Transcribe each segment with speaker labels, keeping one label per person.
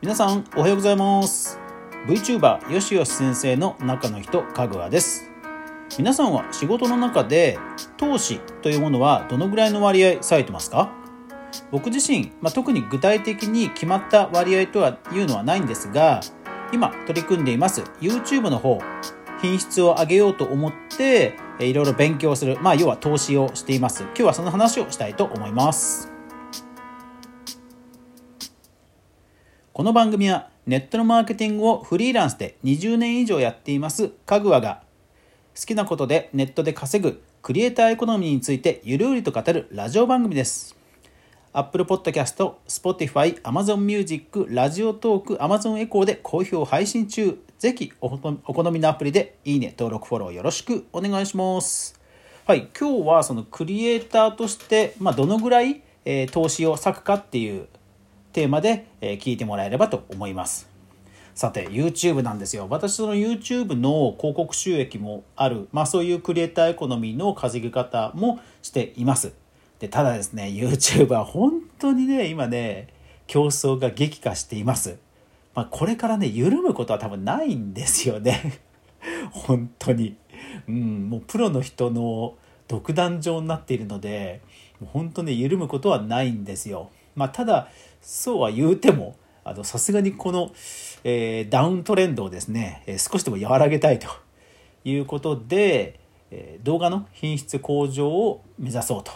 Speaker 1: 皆さんおはようございます。VTuber よしよし先生の中の人かぐわです。皆さんは仕事の中で投資というものはどのぐらいの割合されてますか？僕自身、まあ、特に具体的に決まった割合とはいうのはないんですが今取り組んでいます YouTube の方品質を上げようと思っていろいろ勉強する、まあ、要は投資をしています。今日はその話をしたいと思います。この番組はネットのマーケティングをフリーランスで20年以上やっていますかぐわが好きなことでネットで稼ぐクリエイターエコノミーについてゆるりと語るラジオ番組です。Apple Podcast、Spotify、Amazon Music、ラジオトーク、Amazon エコーで好評配信中。ぜひお好みのアプリでいいね、登録、フォローよろしくお願いします。はい、今日はそのクリエイターとして、まあ、どのぐらい、えー、投資を割くかっていうテーマで、えー、聞いてもらえればと思います。さて、YouTube なんですよ。私、その YouTube の広告収益もある、まあそういうクリエイターエコノミーの稼ぎ方もしています。で、ただですね、YouTube は本当にね、今ね、競争が激化しています。まあ、これからね、緩むことは多分ないんですよね。本当に。うん、もうプロの人の独壇場になっているので、もう本当に緩むことはないんですよ。まあ、ただ、そうは言うても、あの、さすがにこの、えー、ダウントレンドをですね、えー、少しでも和らげたいということで、えー、動画の品質向上を目指そうと。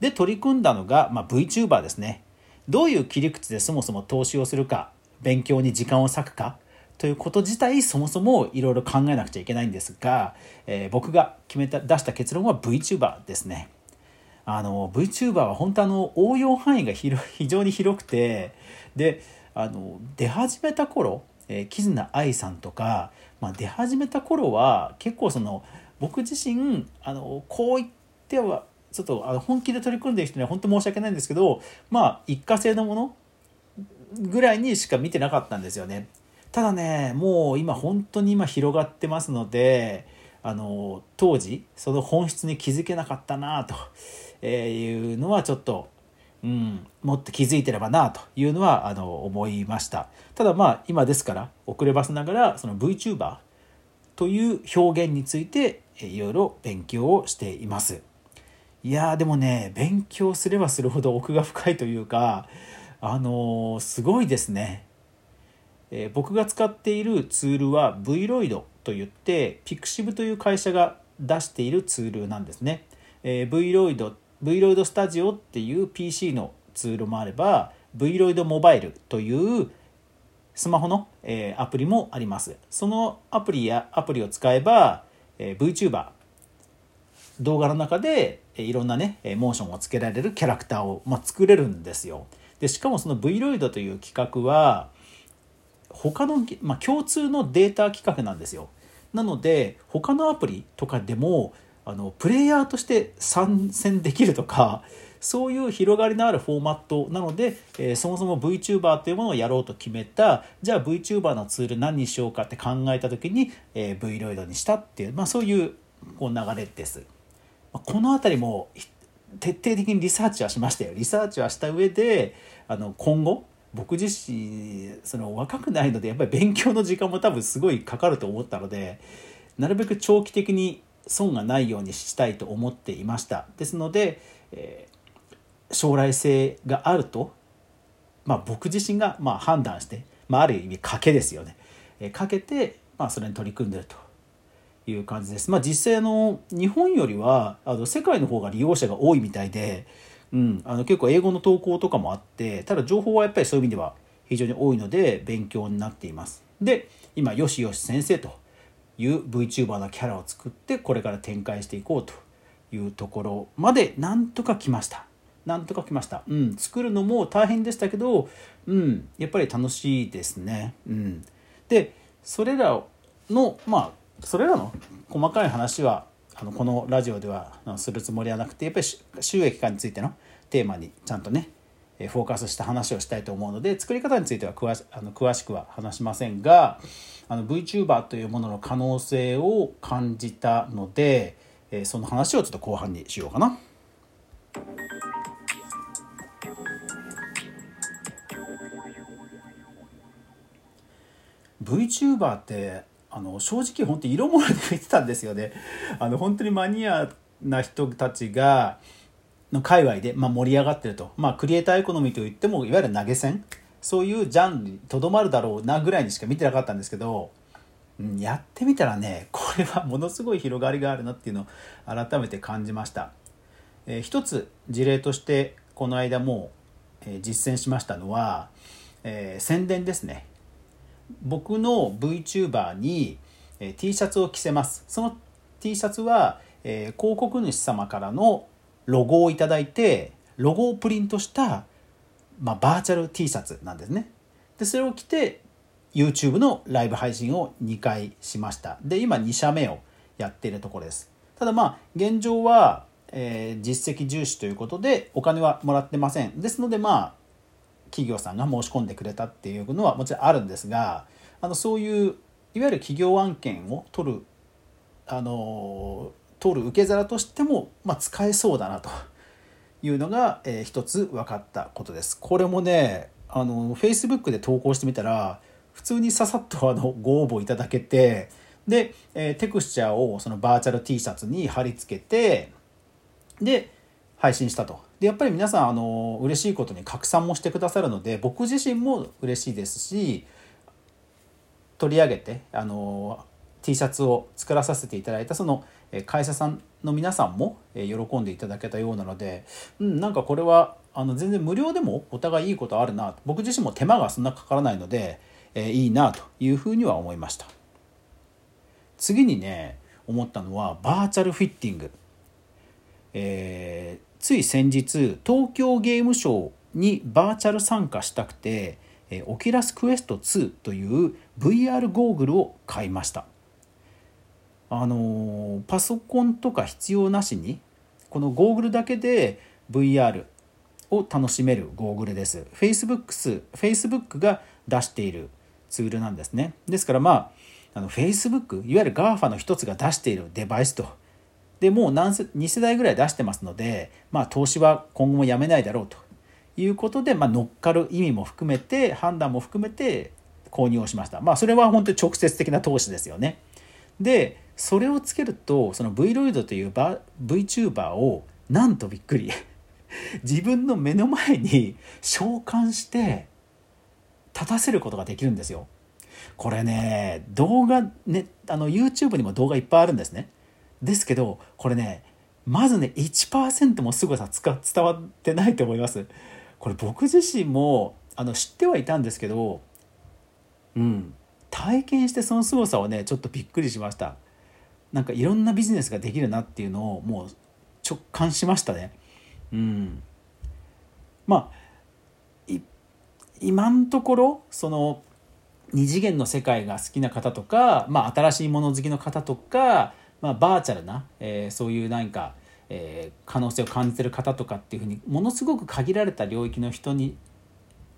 Speaker 1: で取り組んだのが、まあ、VTuber ですね。どういう切り口でそもそも投資をするか、勉強に時間を割くか、ということ自体そもそもいろいろ考えなくちゃいけないんですが、えー、僕が決めた出した結論は VTuber ですね。あの VTuber は本当あの応用範囲が 非常に広くてであの出始めた頃、えー、キズナアイさんとか、まあ、出始めた頃は結構その僕自身あのこう言ってはちょっとあの本気で取り組んでる人には本当申し訳ないんですけどまあ一過性のものぐらいにしか見てなかったんですよね。ただねもう今本当に今広がってますのであの当時その本質に気づけなかったなというのはちょっと、うん、もっと気づいてればなというのはあの思いましたただまあ今ですから遅ればせながらその VTuber という表現についていろいろ勉強をしています。いやでもね勉強すればするほど奥が深いというかあの、すごいですね、えー、僕が使っているツールは Vroid といって Pixiv という会社が出しているツールなんですね、えー、Vroid Vroid Studio っていう PC のツールもあれば Vroid モバイルというスマホの、えアプリもあります。そのアプリやアプリを使えば、え VTuber 動画の中でいろんなねモーションをつけられるキャラクターを、まあ、作れるんですよ。でしかもその Vroid という企画は他の、まあ、共通のデータ企画なんですよ。なので他のアプリとかでもあのプレイヤーとして参戦できるとかそういう広がりのあるフォーマットなので、えー、そもそも VTuber というものをやろうと決めたじゃあ VTuber のツール何にしようかって考えた時に、えー、Vroid にしたっていう、まあ、そういうこう流れです。この辺りも徹底的にリサーチはしましたよ。リサーチはした上であの今後僕自身その若くないのでやっぱり勉強の時間も多分すごいかかると思ったのでなるべく長期的に損がないようにしたいと思っていました。ですので、えー、将来性があると、まあ、僕自身がま判断して、まあ、ある意味賭けですよね、えー、かけて、まあ、それに取り組んでると。いう感じです。まあ、実際の日本よりはあの世界の方が利用者が多いみたいで、うん、あの結構英語の投稿とかもあってただ情報はやっぱりそういう意味では非常に多いので勉強になっています。で今よしよし先生という VTuber のキャラを作ってこれから展開していこうというところまでなんとか来ました。なんとか来ました。うん、作るのも大変でしたけど、うん、やっぱり楽しいですね。うん、でそれらのまあそれらの細かい話はあのこのラジオではするつもりはなくてやっぱり収益化についてのテーマにちゃんとねフォーカスした話をしたいと思うので作り方については詳しあの詳しくは話しませんがあの VTuber というものの可能性を感じたので、えその話をちょっと後半にしようかな。VTuber ってあの正直本当に色物で見てたんですよね。あの本当にマニアな人たちがの界隈で、まあ、盛り上がってると、まあ、クリエイターエコノミーといってもいわゆる投げ銭そういうジャンルにとどまるだろうなぐらいにしか見てなかったんですけど、うん、やってみたらねこれはものすごい広がりがあるなっていうのを改めて感じました。えー、一つ事例としてこの間もう、えー、実践しましたのは、えー、宣伝ですね。僕の VTuber に、え、T シャツを着せます。その T シャツは、えー、広告主様からのロゴをいただいてロゴをプリントした、まあ、バーチャル T シャツなんですね。でそれを着て YouTube のライブ配信を2回しました。で今2社目をやっているところです。ただまあ現状は、えー、実績重視ということでお金はもらってません。ですのでまあ企業さんが申し込んでくれたっていうのはもちろんあるんですがあのそういういわゆる企業案件を取るあの取る受け皿としても、まあ、使えそうだなというのが、えー、一つ分かったことです。これもねあの Facebook で投稿してみたら普通にささっとあのご応募いただけてで、えー、テクスチャーをそのバーチャル T シャツに貼り付けてで配信したと。でやっぱり皆さんあの嬉しいことに拡散もしてくださるので僕自身も嬉しいですし取り上げてあの T シャツを作らさせていただいたその会社さんの皆さんも喜んでいただけたようなので、うん、なんかこれはあの全然無料でもお互いいいことあるな僕自身も手間がそんなかからないので、え、いいなというふうには思いました次にね思ったのはバーチャルフィッティング、えー、つい先日東京ゲームショウにバーチャル参加したくてオキラスクエスト2という VR ゴーグルを買いましたあのパソコンとか必要なしにこのゴーグルだけで VR を楽しめるゴーグルです。Facebook, Facebook が出しているツールなんですね。ですからまあ、あの Facebook、いわゆる GAFA の一つが出しているデバイスと。でもう何2世代ぐらい出してますので、まあ、投資は今後もやめないだろうということで、まあ、乗っかる意味も含めて判断も含めて購入をしました。まあそれは本当に直接的な投資ですよね。でそれをつけるとその V ロイドという VTuber をなんとびっくり 自分の目の前に召喚して立たせることができるんですよ。これね動画ねあの YouTube にも動画いっぱいあるんですね。ですけどこれねまずね1%も凄さ伝わってないと思います。これ僕自身もあの知ってはいたんですけどうん体験してその凄さをねちょっとびっくりしました。なんかいろんなビジネスができるなっていうのをもう直感しましたね。うん、まあ今のところその二次元の世界が好きな方とか、まあ、新しいもの好きの方とか、まあ、バーチャルな、えー、そういう何か、えー、可能性を感じてる方とかっていうふうにものすごく限られた領域の人に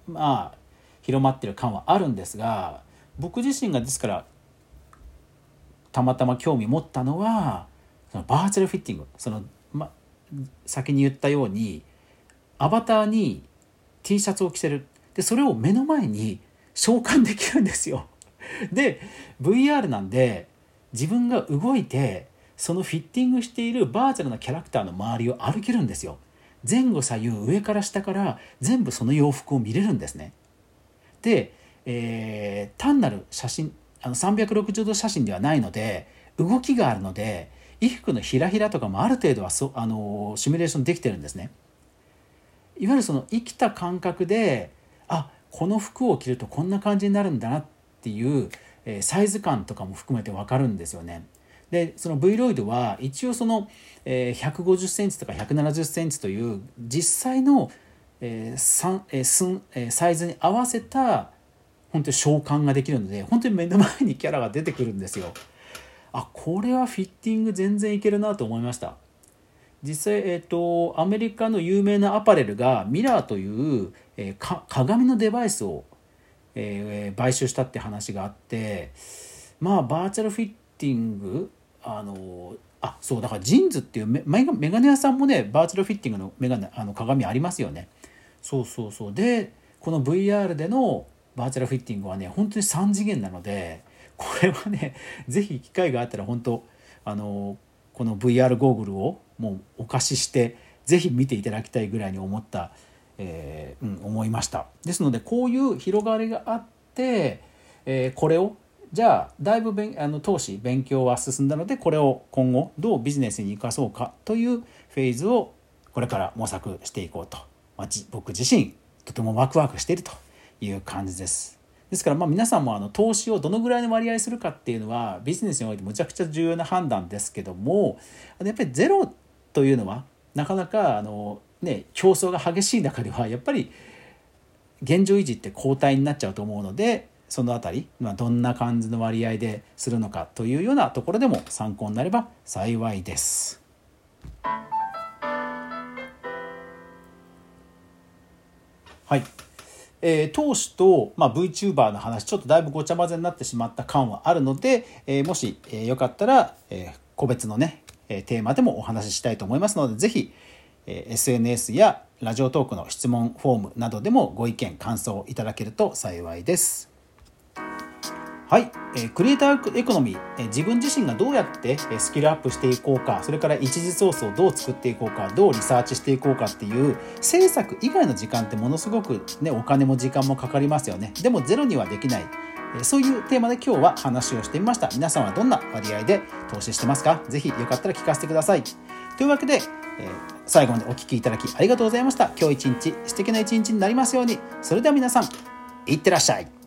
Speaker 1: まあ広まってる感はあるんですが僕自身がですからたまたま興味持ったのはそのバーチャルフィッティングその、ま、先に言ったようにアバターに T シャツを着せるでそれを目の前に召喚できるんですよ。で VR なんで自分が動いてそのフィッティングしているバーチャルなキャラクターの周りを歩けるんですよ。前後左右上から下から全部その洋服を見れるんですね。で、えー、単なる写真あの360度写真ではないので動きがあるので衣服のひらひらとかもある程度はそあのシミュレーションできてるんですね。いわゆるその生きた感覚であこの服を着るとこんな感じになるんだなっていう、え、サイズ感とかも含めて分かるんですよね。でその V ロイドは一応その、え、150センチとか170センチという実際の、えーえーえ、サイズに合わせた本当に召喚ができるので本当に目の前にキャラが出てくるんですよ。あこれはフィッティング全然いけるなと思いました。実際、えーと、アメリカの有名なアパレルがミラーという、えー、鏡のデバイスを、えー、買収したって話があってまあバーチャルフィッティングあのあそうだからジンズっていうメメガネ屋さんもねバーチャルフィッティングのメガネあの鏡ありますよね。そうそうそうでこの VR でのバーチャルフィッティングはね本当に3次元なのでこれはね 是非機会があったら本当あのこの VR ゴーグルをもうお貸しして是非見ていただきたいぐらいに思った、えー、うん、思いましたですのでこういう広がりがあって、えー、これをじゃあだいぶべんあの投資勉強は進んだのでこれを今後どうビジネスに生かそうかというフェーズをこれから模索していこうと、まあ、僕自身とてもワクワクしているという感じです。ですからまあ皆さんもあの投資をどのぐらいの割合するかっていうのはビジネスにおいてむちゃくちゃ重要な判断ですけどもやっぱりゼロというのはなかなかあの、ね、競争が激しい中ではやっぱり現状維持って後退になっちゃうと思うのでその辺り、まあ、どんな感じの割合でするのかというようなところでも参考になれば幸いです。はい。えー、投資と、まあ、VTuber の話ちょっとだいぶごちゃ混ぜになってしまった感はあるので、えー、もし、えー、よかったら、えー、個別のね、えテーマでもお話ししたいと思いますので是非、SNS やラジオトークの質問フォームなどでもご意見感想いただけると幸いです。はい、え、クリエイターエコノミー、え、自分自身がどうやってスキルアップしていこうか。それから一次ソースをどう作っていこうか。どうリサーチしていこうかっていう制作以外の時間ってものすごく、ね、お金も時間もかかりますよね。でもゼロにはできない。そういうテーマで今日は話をしてみました。皆さんはどんな割合で投資してますか？ぜひよかったら聞かせてください。というわけで、え、最後までお聴きいただきありがとうございました。今日一日素敵な一日になりますように。それでは皆さんいってらっしゃい。